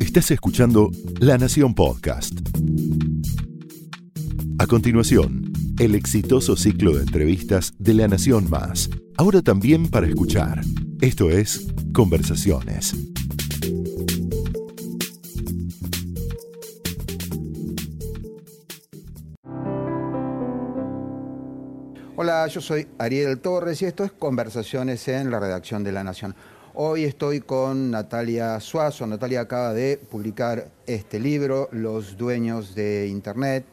Estás escuchando La Nación Podcast. A continuación, el exitoso ciclo de entrevistas de La Nación Más, ahora también para escuchar. Esto es Conversaciones. Hola, yo soy Ariel Torres y esto es Conversaciones en la redacción de La Nación. Hoy estoy con Natalia Suazo. Natalia acaba de publicar este libro, Los dueños de Internet.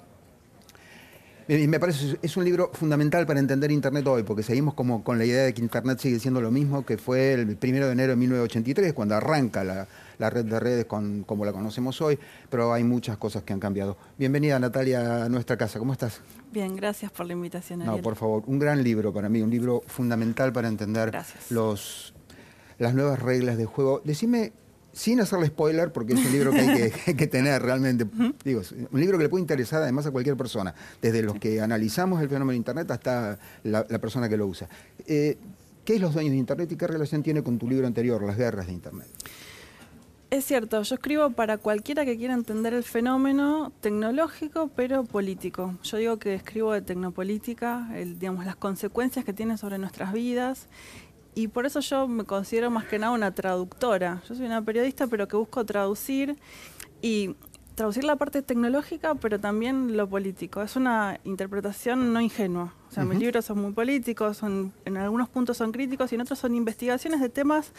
Y me parece es un libro fundamental para entender Internet hoy, porque seguimos como con la idea de que Internet sigue siendo lo mismo que fue el primero de enero de 1983, cuando arranca la, la red de redes con, como la conocemos hoy, pero hay muchas cosas que han cambiado. Bienvenida Natalia a nuestra casa, ¿cómo estás? Bien, gracias por la invitación. Ariel. No, por favor, un gran libro para mí, un libro fundamental para entender los, las nuevas reglas de juego. Decime, sin hacerle spoiler, porque es un libro que hay que, tener realmente, digo, un libro que le puede interesar además a cualquier persona, desde los que analizamos el fenómeno de Internet hasta la, persona que lo usa. Eh, ¿Qué es los dueños de Internet y qué relación tiene con tu libro anterior, Las guerras de Internet? Es cierto, yo escribo para cualquiera que quiera entender el fenómeno tecnológico, pero político. Yo digo que escribo de tecnopolítica, el, digamos, las consecuencias que tiene sobre nuestras vidas, y por eso yo me considero más que nada una traductora. Yo soy una periodista, pero que busco traducir y traducir la parte tecnológica, pero también lo político. Es una interpretación no ingenua. O sea, mis libros son muy políticos, son, en algunos puntos son críticos y en otros son investigaciones de temas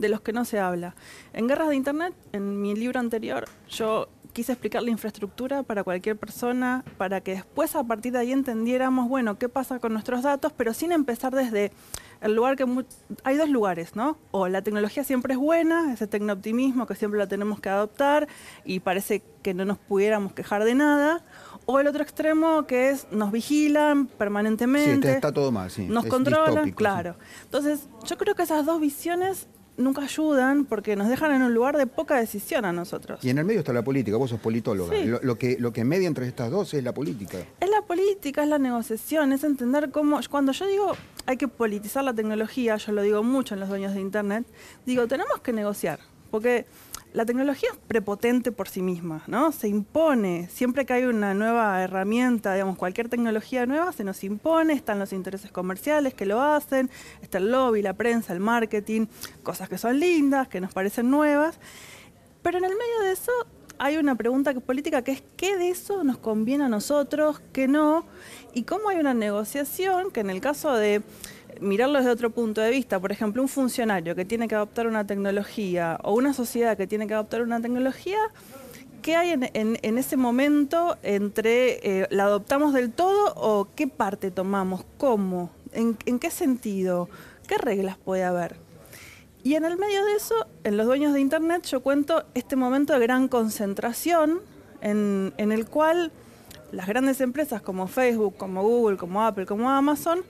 de los que no se habla. En Guerras de Internet, en mi libro anterior, yo quise explicar la infraestructura para cualquier persona, para que después a partir de ahí entendiéramos, bueno, qué pasa con nuestros datos, pero sin empezar desde el lugar que... Hay dos lugares, ¿no? O la tecnología siempre es buena, ese tecnooptimismo que siempre la tenemos que adoptar y parece que no nos pudiéramos quejar de nada, o el otro extremo que es nos vigilan permanentemente. Sí, está todo mal, sí. Nos controlan, claro. Entonces, yo creo que esas dos visiones nunca ayudan porque nos dejan en un lugar de poca decisión a nosotros. Y en el medio está la política, vos sos politóloga. Lo, que, lo que media entre estas dos es la política. Es la política, es la negociación, es entender cómo... Cuando yo digo hay que politizar la tecnología, yo lo digo mucho en los dueños de Internet, digo, tenemos que negociar, porque la tecnología es prepotente por sí misma, ¿no? Se impone. Siempre que hay una nueva herramienta, digamos, cualquier tecnología nueva, se nos impone, están los intereses comerciales que lo hacen, está el lobby, la prensa, el marketing, cosas que son lindas, que nos parecen nuevas. Pero en el medio de eso hay una pregunta política que es qué de eso nos conviene a nosotros, qué no, y cómo hay una negociación que en el caso de mirarlo desde otro punto de vista, por ejemplo, un funcionario que tiene que adoptar una tecnología o una sociedad que tiene que adoptar una tecnología, ¿qué hay en, ese momento entre eh, la adoptamos del todo o qué parte tomamos? ¿Cómo? ¿En, qué sentido? ¿Qué reglas puede haber? Y en el medio de eso, en los dueños de Internet, yo cuento este momento de gran concentración en, en el cual las grandes empresas como Facebook, como Google, como Apple, como Amazon,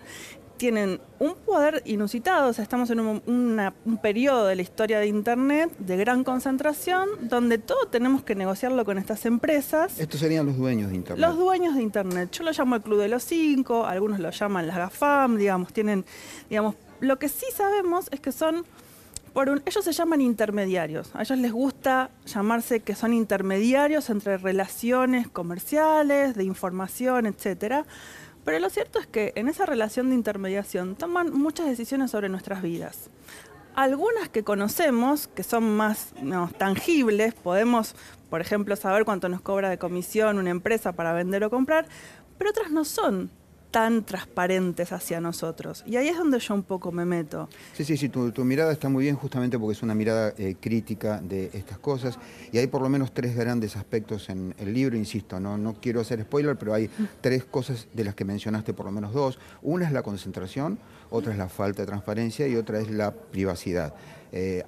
tienen un poder inusitado, o sea, estamos en un, periodo de la historia de Internet de gran concentración, donde todo tenemos que negociarlo con estas empresas. Estos serían los dueños de Internet. Los dueños de Internet. Yo lo llamo el Club de los Cinco, algunos lo llaman las GAFAM, digamos, tienen, digamos, lo que sí sabemos es que son, ellos se llaman intermediarios, a ellos les gusta llamarse que son intermediarios entre relaciones comerciales, de información, etcétera. Pero lo cierto es que en esa relación de intermediación toman muchas decisiones sobre nuestras vidas. Algunas que conocemos, que son más tangibles, podemos, por ejemplo, saber cuánto nos cobra de comisión una empresa para vender o comprar, pero otras no son tan transparentes hacia nosotros. Y ahí es donde yo un poco me meto. Sí, sí, sí, tu, mirada está muy bien justamente porque es una mirada eh, crítica de estas cosas. Y hay por lo menos tres grandes aspectos en el libro, insisto, no, no quiero hacer spoiler, pero hay tres cosas de las que mencionaste, por lo menos dos. Una es la concentración, otra es la falta de transparencia y otra es la privacidad. Eh,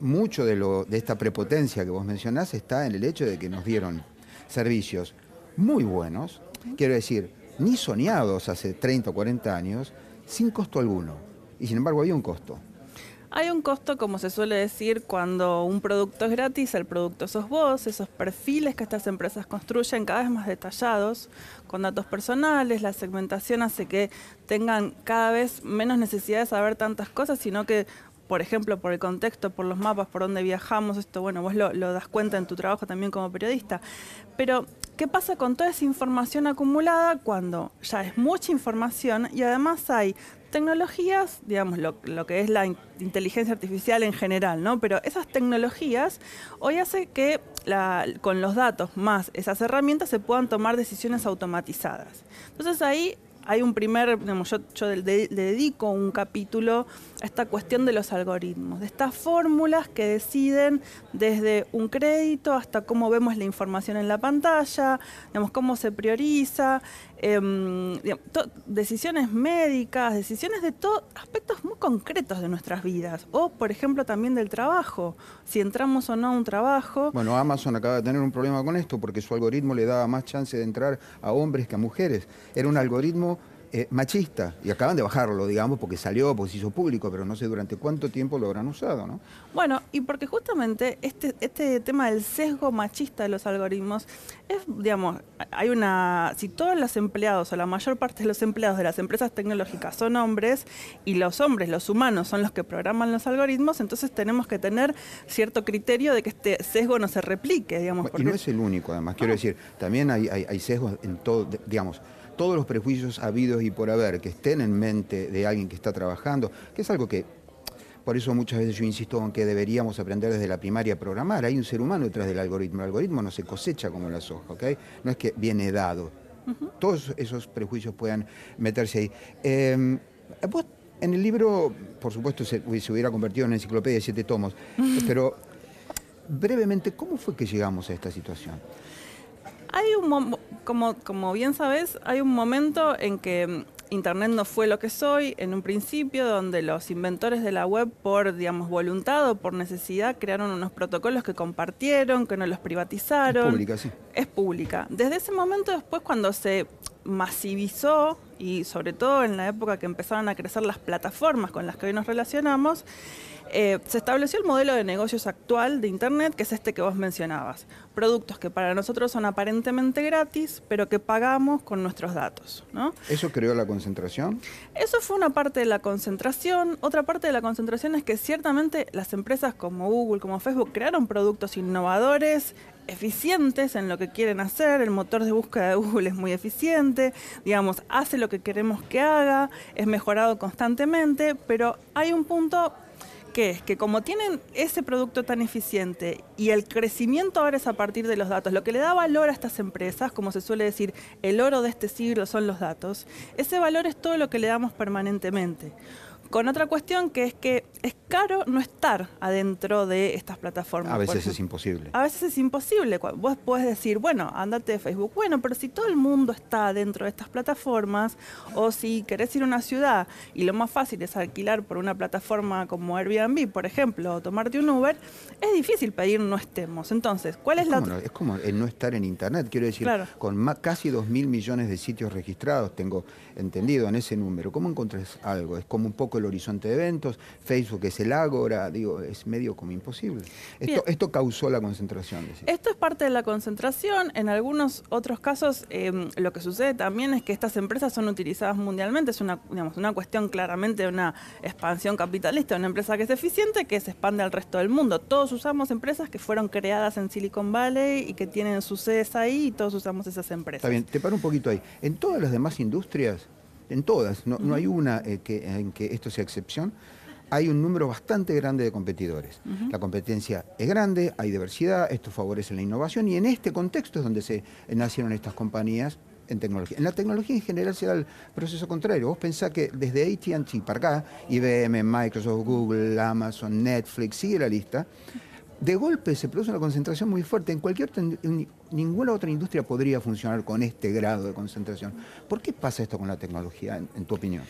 mucho de, lo, de esta prepotencia que vos mencionás está en el hecho de que nos dieron servicios muy buenos, quiero decir, ni soñados hace 30 o 40 años, sin costo alguno. Y sin embargo había un costo. Hay un costo, como se suele decir, cuando un producto es gratis, el producto sos vos, esos perfiles que estas empresas construyen cada vez más detallados, con datos personales, la segmentación hace que tengan cada vez menos necesidad de saber tantas cosas, sino que por ejemplo, por el contexto, por los mapas, por dónde viajamos, esto, bueno, vos lo, lo das cuenta en tu trabajo también como periodista. Pero, ¿qué pasa con toda esa información acumulada cuando ya es mucha información y además hay tecnologías, digamos, lo, que es la inteligencia artificial en general, ¿no? Pero esas tecnologías hoy hace que con los datos más esas herramientas se puedan tomar decisiones automatizadas. Entonces ahí hay un primer, digamos, yo, le, le, dedico un capítulo a esta cuestión de los algoritmos, de estas fórmulas que deciden desde un crédito hasta cómo vemos la información en la pantalla, digamos, cómo se prioriza, digamos, decisiones médicas, decisiones de todos aspectos muy concretos de nuestras vidas, o por ejemplo también del trabajo, si entramos o no a un trabajo. Bueno, Amazon acaba de tener un problema con esto porque su algoritmo le daba más chance de entrar a hombres que a mujeres. Era un algoritmo eh, machista y acaban de bajarlo, digamos, porque salió, porque se hizo público, pero no sé durante cuánto tiempo lo habrán usado, ¿no? Bueno, y porque justamente este, este tema del sesgo machista de los algoritmos es, digamos, hay una, si todos los empleados o la mayor parte de los empleados de las empresas tecnológicas son hombres y los hombres, los humanos, son los que programan los algoritmos, entonces tenemos que tener cierto criterio de que este sesgo no se replique, digamos. Porque... Y no es el único, además, quiero decir, también hay, hay, hay sesgos en todo, digamos, todos los prejuicios habidos y por haber que estén en mente de alguien que está trabajando, que es algo que, por eso muchas veces yo insisto en que deberíamos aprender desde la primaria a programar. Hay un ser humano detrás del algoritmo. El algoritmo no se cosecha como la soja, ¿ok? No es que viene dado. Uh -huh. Todos esos prejuicios puedan meterse ahí. Eh, vos, en el libro, por supuesto, se, se, hubiera convertido en una enciclopedia de siete tomos, pero brevemente, ¿cómo fue que llegamos a esta situación? Hay un, como, como bien sabes, hay un momento en que Internet no fue lo que soy en un principio, donde los inventores de la web, por digamos voluntad o por necesidad, crearon unos protocolos que compartieron, que no los privatizaron. Es pública, sí. Es pública. Desde ese momento, después, cuando se masivizó y sobre todo en la época que empezaron a crecer las plataformas con las que hoy nos relacionamos, eh, se estableció el modelo de negocios actual de Internet, que es este que vos mencionabas. Productos que para nosotros son aparentemente gratis, pero que pagamos con nuestros datos. ¿no? ¿Eso creó la concentración? Eso fue una parte de la concentración. Otra parte de la concentración es que ciertamente las empresas como Google, como Facebook, crearon productos innovadores, eficientes en lo que quieren hacer, el motor de búsqueda de Google es muy eficiente, digamos, hace lo que queremos que haga, es mejorado constantemente, pero hay un punto que es que como tienen ese producto tan eficiente y el crecimiento ahora es a partir de los datos, lo que le da valor a estas empresas, como se suele decir, el oro de este siglo son los datos, ese valor es todo lo que le damos permanentemente con otra cuestión que es que es caro no estar adentro de estas plataformas. A veces es imposible. A veces es imposible. Vos podés decir, bueno, andate de Facebook. Bueno, pero si todo el mundo está dentro de estas plataformas, o si querés ir a una ciudad y lo más fácil es alquilar por una plataforma como Airbnb, por ejemplo, o tomarte un Uber, es difícil pedir no estemos. Entonces, ¿cuál es, es la no, Es como el no estar en Internet. Quiero decir, claro. con más, casi 2 mil millones de sitios registrados, tengo entendido en ese número. ¿Cómo encontrás algo? Es como un poco el horizonte de eventos, Facebook es el ágora, digo, es medio como imposible. Esto, esto causó la concentración. Esto es parte de la concentración. En algunos otros casos, eh, lo que sucede también es que estas empresas son utilizadas mundialmente. Es una, digamos, una cuestión claramente de una expansión capitalista, una empresa que es eficiente, que se expande al resto del mundo. Todos usamos empresas que fueron creadas en Silicon Valley y que tienen sus sedes ahí y todos usamos esas empresas. Está bien, te paro un poquito ahí. En todas las demás industrias, en todas, no, no hay una eh, que, en que esto sea excepción, hay un número bastante grande de competidores. Uh -huh. La competencia es grande, hay diversidad, esto favorece la innovación y en este contexto es donde se nacieron estas compañías en tecnología. En la tecnología en general se da el proceso contrario. Vos pensás que desde AT&T para acá, IBM, Microsoft, Google, Amazon, Netflix, sigue la lista, de golpe se produce una concentración muy fuerte. En cualquier ninguna otra industria podría funcionar con este grado de concentración. ¿Por qué pasa esto con la tecnología, en, tu opinión?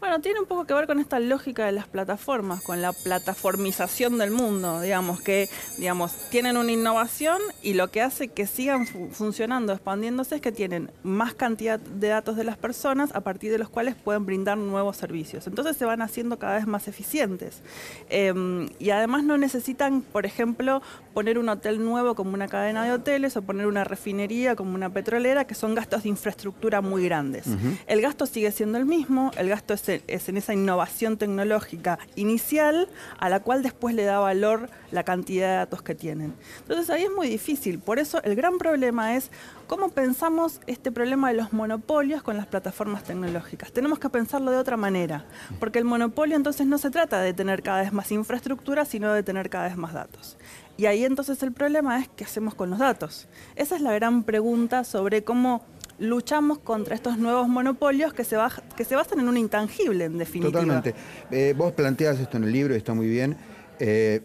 Bueno, tiene un poco que ver con esta lógica de las plataformas, con la plataformización del mundo, digamos, que digamos, tienen una innovación y lo que hace que sigan fu funcionando, expandiéndose, es que tienen más cantidad de datos de las personas a partir de los cuales pueden brindar nuevos servicios. Entonces se van haciendo cada vez más eficientes. Eh, y además no necesitan, por ejemplo, poner un hotel nuevo como una cadena de hoteles o poner una refinería como una petrolera, que son gastos de infraestructura muy grandes. Uh -huh. El gasto sigue siendo el mismo, el gasto es es en esa innovación tecnológica inicial a la cual después le da valor la cantidad de datos que tienen. Entonces ahí es muy difícil. Por eso el gran problema es cómo pensamos este problema de los monopolios con las plataformas tecnológicas. Tenemos que pensarlo de otra manera, porque el monopolio entonces no se trata de tener cada vez más infraestructura, sino de tener cada vez más datos. Y ahí entonces el problema es qué hacemos con los datos. Esa es la gran pregunta sobre cómo luchamos contra estos nuevos monopolios que se, que se basan en un intangible, en definitiva. Totalmente. Eh, vos planteas esto en el libro y está muy bien, eh,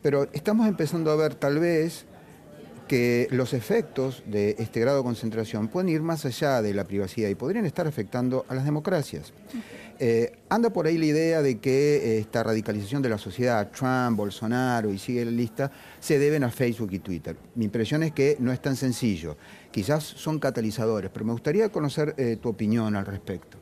pero estamos empezando a ver tal vez que los efectos de este grado de concentración pueden ir más allá de la privacidad y podrían estar afectando a las democracias. Eh, anda por ahí la idea de que esta radicalización de la sociedad, Trump, Bolsonaro y sigue la lista, se deben a Facebook y Twitter. Mi impresión es que no es tan sencillo. Quizás son catalizadores, pero me gustaría conocer eh, tu opinión al respecto.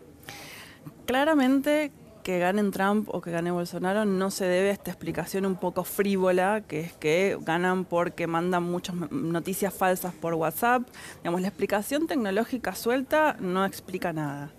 Claramente que ganen Trump o que gane Bolsonaro no se debe a esta explicación un poco frívola, que es que ganan porque mandan muchas noticias falsas por WhatsApp. Digamos, la explicación tecnológica suelta no explica nada.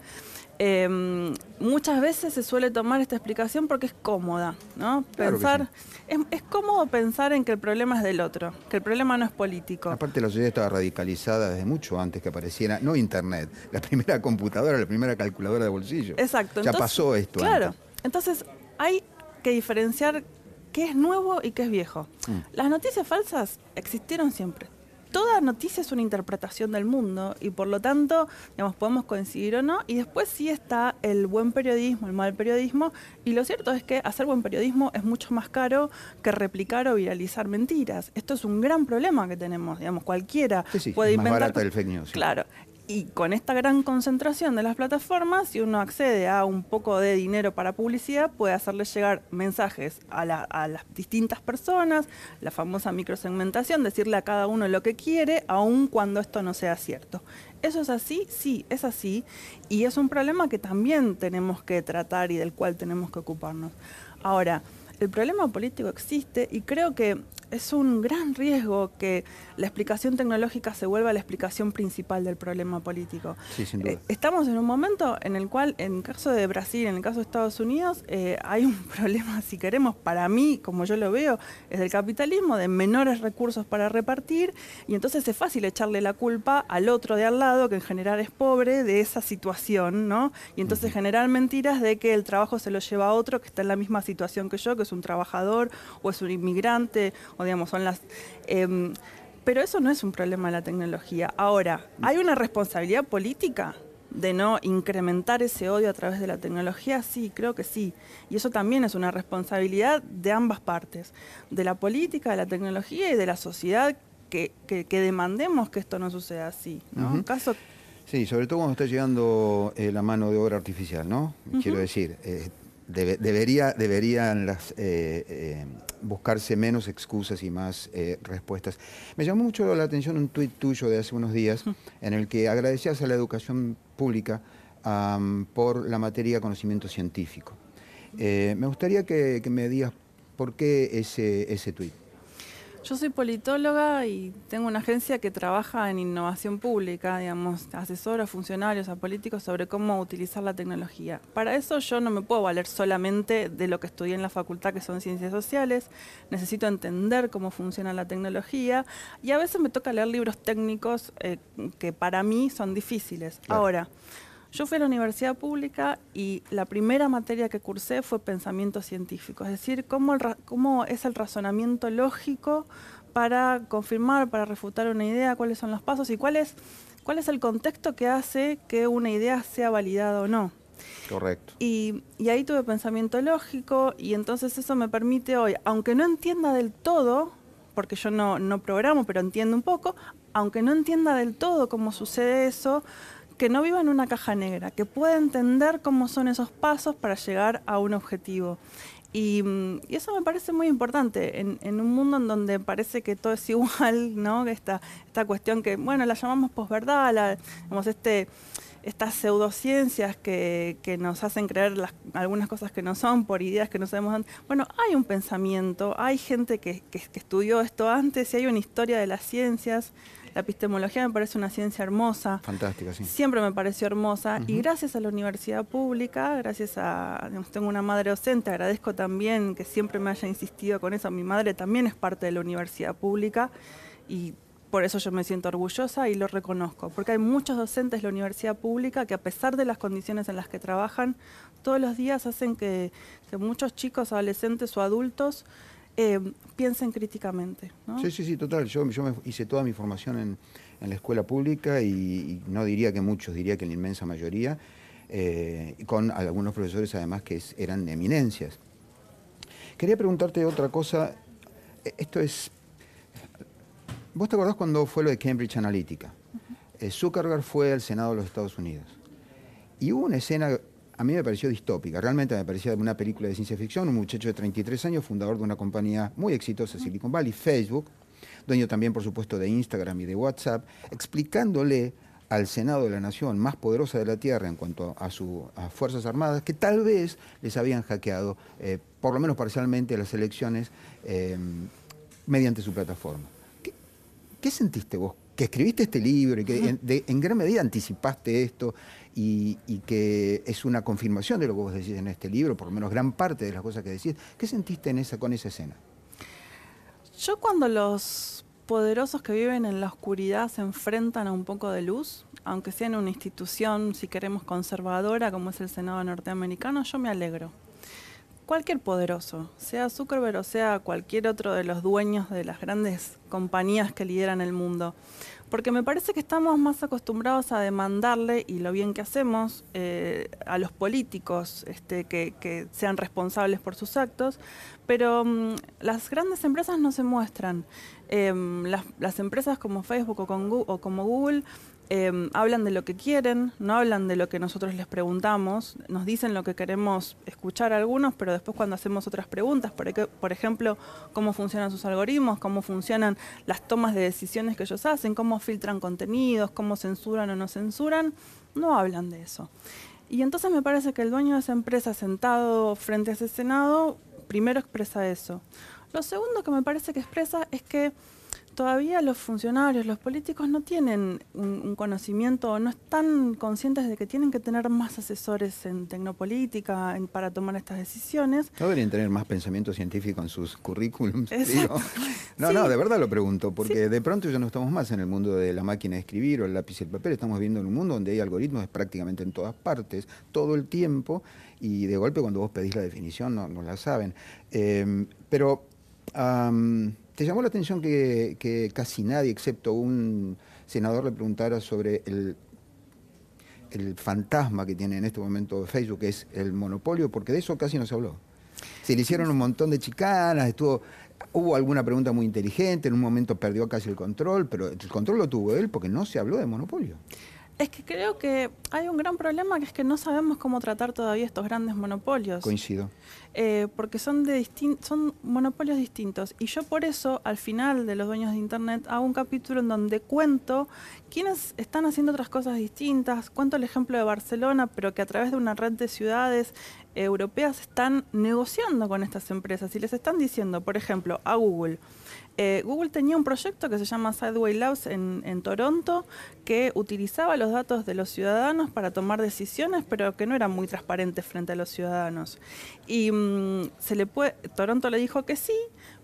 Em, muchas veces se suele tomar esta explicación porque es cómoda, ¿no? pensar es, cómodo pensar en que el problema es del otro, que el problema no es político. Aparte la sociedad estaba radicalizada desde mucho antes que apareciera, no internet, la primera computadora, la primera calculadora de bolsillo. Exacto. Ya pasó esto. Claro. Entonces hay que diferenciar qué es nuevo y qué es viejo. Mm. Las noticias falsas existieron siempre toda noticia es una interpretación del mundo y por lo tanto, digamos, podemos coincidir o no. Y después sí está el buen periodismo, el mal periodismo. Y lo cierto es que hacer buen periodismo es mucho más caro que replicar o viralizar mentiras. Esto es un gran problema que tenemos, digamos, cualquiera puede inventar. Más barata el fake news. Claro. Y con esta gran concentración de las plataformas, si uno accede a un poco de dinero para publicidad, puede hacerle llegar mensajes a, las distintas personas, la famosa microsegmentación, decirle a cada uno lo que quiere, aun cuando esto no sea cierto. ¿Eso es así? Sí, es así. Y es un problema que también tenemos que tratar y del cual tenemos que ocuparnos. Ahora, el problema político existe y creo que es un gran riesgo que la explicación tecnológica se vuelva la explicación principal del problema político. Sí, sin duda. Eh, estamos en un momento en el cual, en el caso de Brasil, en el caso de Estados Unidos, eh, hay un problema, si queremos, para mí, como yo lo veo, es del capitalismo, de menores recursos para repartir, y entonces es fácil echarle la culpa al otro de al lado, que en general es pobre, de esa situación, ¿no? Y entonces generar mentiras de que el trabajo se lo lleva a otro que está en la misma situación que yo, que es un trabajador o es un inmigrante, o digamos, son las... Em, pero eso no es un problema de la tecnología. Ahora, ¿hay una responsabilidad política de no incrementar ese odio a través de la tecnología? Sí, creo que sí. Y eso también es una responsabilidad de ambas partes, de la política, de la tecnología y de la sociedad que, demandemos que esto no suceda así. ¿no? Caso... Sí, sobre todo cuando está llegando eh, la mano de obra artificial, ¿no? Quiero decir, eh, debería, deberían las, eh, buscarse menos excusas y más eh, respuestas. Me llamó mucho la atención un tuit tuyo de hace unos días en el que agradecías a la educación pública por la materia conocimiento científico. me gustaría que, que, me digas por qué ese, ese tuit. Yo soy politóloga y tengo una agencia que trabaja en innovación pública, digamos, asesora a funcionarios, a políticos sobre cómo utilizar la tecnología. Para eso yo no me puedo valer solamente de lo que estudié en la facultad, que son ciencias sociales, necesito entender cómo funciona la tecnología y a veces me toca leer libros técnicos eh, que para mí son difíciles. Ahora, yo fui a la universidad pública y la primera materia que cursé fue pensamiento científico, es decir, cómo, cómo es el razonamiento lógico para confirmar, para refutar una idea, cuáles son los pasos y cuál es, cuál es el contexto que hace que una idea sea validada o no. Correcto. Y, y, ahí tuve pensamiento lógico y entonces eso me permite hoy, aunque no entienda del todo, porque yo no, no programo, pero entiendo un poco, aunque no entienda del todo cómo sucede eso, que no viva en una caja negra, que pueda entender cómo son esos pasos para llegar a un objetivo. Y, mm, eso me parece muy importante en, un mundo en donde parece que todo es igual, ¿no? Esta, esta cuestión que, bueno, la llamamos posverdad, la, este, estas pseudociencias que, que nos hacen creer algunas cosas que no son por ideas que no sabemos. Bueno, hay un pensamiento, hay gente que, que, que estudió esto antes y hay una historia de las ciencias La epistemología me parece una ciencia hermosa. Fantástica, sí. Siempre me pareció hermosa y gracias a la universidad pública, gracias a, tengo una madre docente, agradezco también que siempre me haya insistido con eso. Mi madre también es parte de la universidad pública y por eso yo me siento orgullosa y lo reconozco, porque hay muchos docentes de la universidad pública que a pesar de las condiciones en las que trabajan, todos los días hacen que, muchos chicos, adolescentes o adultos eh, piensen críticamente. Sí, sí, sí, total. Yo, yo hice toda mi formación en, la escuela pública y, no diría que muchos, diría que la inmensa mayoría, eh, con algunos profesores además que eran eminencias. Quería preguntarte otra cosa, e, esto es ¿Vos te acordás cuando fue lo de Cambridge Analytica? Uh Zuckerberg fue al Senado de los Estados Unidos. Y hubo una escena, a mí me pareció distópica, realmente me parecía una película de ciencia ficción, un muchacho de 33 años, fundador de una compañía muy exitosa, Silicon Valley, Facebook, dueño también, por supuesto, de Instagram y de WhatsApp, explicándole al Senado de la Nación más poderosa de la Tierra en cuanto a sus Fuerzas Armadas, que tal vez les habían hackeado, eh, por lo menos parcialmente, las elecciones eh, mediante su plataforma. ¿Qué sentiste vos? Que escribiste este libro y que en, gran medida anticipaste esto y, que es una confirmación de lo que vos decís en este libro, por lo menos gran parte de las cosas que decís. ¿Qué sentiste en esa, con esa escena? Yo cuando los poderosos que viven en la oscuridad se enfrentan a un poco de luz, aunque sea en una institución, si queremos, conservadora como es el Senado norteamericano, yo me alegro cualquier poderoso, sea Zuckerberg o sea cualquier otro de los dueños de las grandes compañías que lideran el mundo. Porque me parece que estamos más acostumbrados a demandarle, y lo bien que hacemos, eh, a los políticos este, que, sean responsables por sus actos, pero mm, las grandes empresas no se muestran. Em, las, empresas como Facebook o, con, o como Google Em, hablan de lo que quieren, no hablan de lo que nosotros les preguntamos, nos dicen lo que queremos escuchar algunos, pero después cuando hacemos otras preguntas, por, por ejemplo, cómo funcionan sus algoritmos, cómo funcionan las tomas de decisiones que ellos hacen, cómo filtran contenidos, cómo censuran o no censuran, no hablan de eso. Y entonces me parece que el dueño de esa empresa sentado frente a ese Senado, primero expresa eso. Lo segundo que me parece que expresa es que todavía los funcionarios, los políticos no tienen un, conocimiento, no están conscientes de que tienen que tener más asesores en tecnopolítica para tomar estas decisiones. No deberían tener más pensamiento científico en sus currículums. No, no, de verdad lo pregunto, porque de pronto ya no estamos más en el mundo de la máquina de escribir o el lápiz y el papel, estamos viviendo en un mundo donde hay algoritmos prácticamente en todas partes, todo el tiempo, y de golpe cuando vos pedís la definición no, la saben. Eh, pero... ¿Te llamó la atención que, casi nadie, excepto un senador, le preguntara sobre el, el fantasma que tiene en este momento Facebook, que es el monopolio? Porque de eso casi no se habló. Se le hicieron un montón de chicanas, estuvo, hubo alguna pregunta muy inteligente, en un momento perdió casi el control, pero el control lo tuvo él porque no se habló de monopolio. Es que creo que hay un gran problema que es que no sabemos cómo tratar todavía estos grandes monopolios. Coincido. Eh, porque son, de son monopolios distintos. Y yo por eso, al final de Los Dueños de Internet, hago un capítulo en donde cuento quiénes están haciendo otras cosas distintas. Cuento el ejemplo de Barcelona, pero que a través de una red de ciudades europeas están negociando con estas empresas y les están diciendo, por ejemplo, a Google, eh, Google tenía un proyecto que se llama Sideway Labs en, Toronto que utilizaba los datos de los ciudadanos para tomar decisiones, pero que no era muy transparente frente a los ciudadanos. Y mm, se le puede, Toronto le dijo que sí,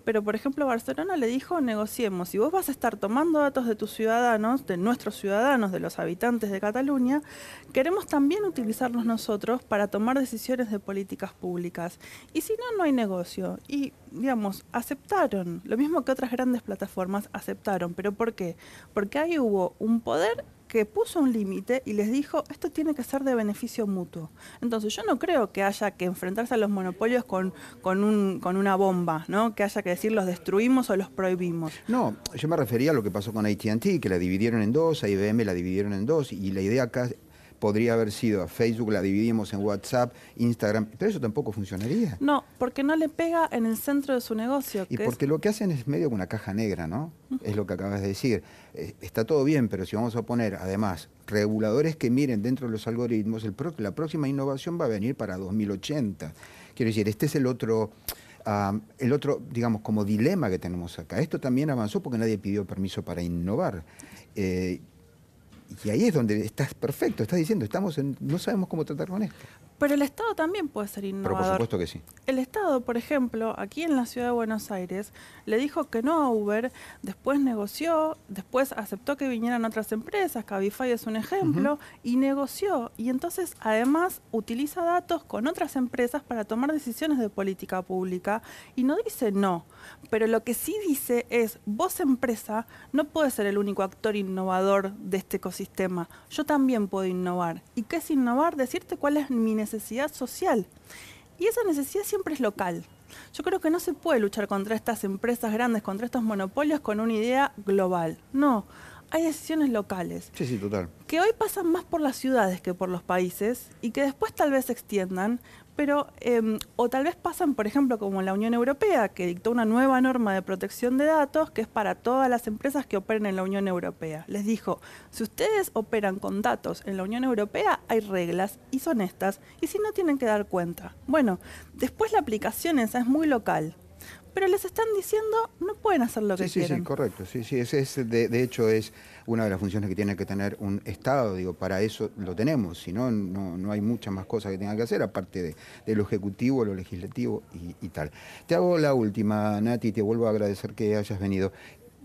pero por ejemplo Barcelona le dijo negociemos, si vos vas a estar tomando datos de tus ciudadanos, de nuestros ciudadanos, de los habitantes de Cataluña, queremos también utilizarlos nosotros para tomar decisiones de políticas públicas. Y si no, no hay negocio. Y digamos, aceptaron, lo mismo que otras grandes plataformas aceptaron, pero ¿por qué? Porque ahí hubo un poder que puso un límite y les dijo, esto tiene que ser de beneficio mutuo. Entonces yo no creo que haya que enfrentarse a los monopolios con, con, un, con una bomba, ¿no? que haya que decir los destruimos o los prohibimos. No, yo me refería a lo que pasó con ATT, que la dividieron en dos, a IBM la dividieron en dos, y la idea acá podría haber sido a Facebook, la dividimos en WhatsApp, Instagram, pero eso tampoco funcionaría. No, porque no le pega en el centro de su negocio. Y porque lo que hacen es medio una caja negra, ¿no? Es lo que acabas de decir. Eh, está todo bien, pero si vamos a poner además reguladores que miren dentro de los algoritmos, el la próxima innovación va a venir para 2080. Quiero decir, este es el otro el otro, digamos, como dilema que tenemos acá, esto también avanzó porque nadie pidió permiso para innovar. Eh, y ahí es donde estás perfecto, estás diciendo, estamos no sabemos cómo tratar con esto. Pero el Estado también puede ser innovador. Pero por supuesto que sí. El Estado, por ejemplo, aquí en la ciudad de Buenos Aires, le dijo que no a Uber, después negoció, después aceptó que vinieran otras empresas, Cabify es un ejemplo, y negoció. Y entonces, además, utiliza datos con otras empresas para tomar decisiones de política pública y no dice no. Pero lo que sí dice es, vos empresa no puedes ser el único actor innovador de este ecosistema. Yo también puedo innovar. ¿Y qué es innovar? Decirte cuál es mi necesidad necesidad social. Y esa necesidad siempre es local. Yo creo que no se puede luchar contra estas empresas grandes, contra estos monopolios con una idea global. No, hay decisiones locales. Sí, sí, total. Que hoy pasan más por las ciudades que por los países y que después tal vez se extiendan, pero em, o tal vez pasan, por ejemplo, como la Unión Europea, que dictó una nueva norma de protección de datos que es para todas las empresas que operen en la Unión Europea. Les dijo, si ustedes operan con datos en la Unión Europea, hay reglas y son estas, y si no tienen que dar cuenta. Bueno, después la aplicación esa es muy local pero les están diciendo no pueden hacer lo que sí, quieren. Sí, sí, correcto. Sí, sí, es, de, hecho es una de las funciones que tiene que tener un Estado. Digo, para eso lo tenemos. Si no, no, hay muchas más cosas que tenga que hacer, aparte de, de lo ejecutivo, lo legislativo y, tal. Te hago la última, Nati, te vuelvo a agradecer que hayas venido.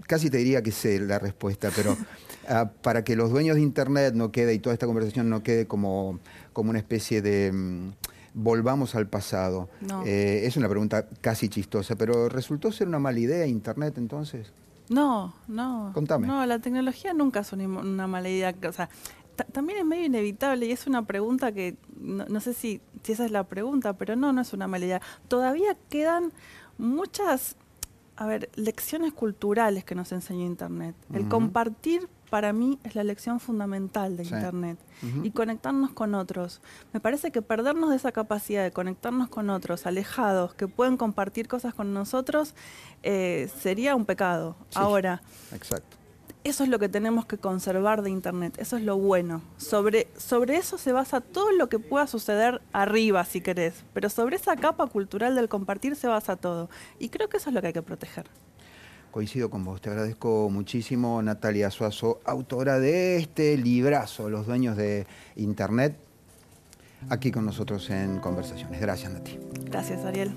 Casi te diría que sé la respuesta, pero ah, para que los dueños de Internet no quede y toda esta conversación no quede como, como una especie de... Mm, volvamos al pasado. Eh, es una pregunta casi chistosa, pero ¿resultó ser una mala idea Internet entonces? No, no. Contame. No, la tecnología nunca es una, mala idea. O sea, también es medio inevitable y es una pregunta que no, sé si, si esa es la pregunta, pero no, no es una mala idea. Todavía quedan muchas, a ver, lecciones culturales que nos enseña Internet. El compartir para mí es la lección fundamental de Internet y conectarnos con otros. Me parece que perdernos de esa capacidad de conectarnos con otros, alejados, que pueden compartir cosas con nosotros, eh, sería un pecado. Ahora, exacto. eso es lo que tenemos que conservar de Internet, eso es lo bueno. Sobre, sobre eso se basa todo lo que pueda suceder arriba, si querés, pero sobre esa capa cultural del compartir se basa todo. Y creo que eso es lo que hay que proteger. Coincido con vos, te agradezco muchísimo Natalia Suazo, autora de este librazo, Los dueños de Internet, aquí con nosotros en Conversaciones. Gracias, Nati. Gracias, Ariel.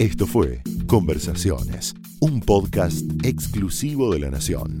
Esto fue Conversaciones, un podcast exclusivo de la Nación.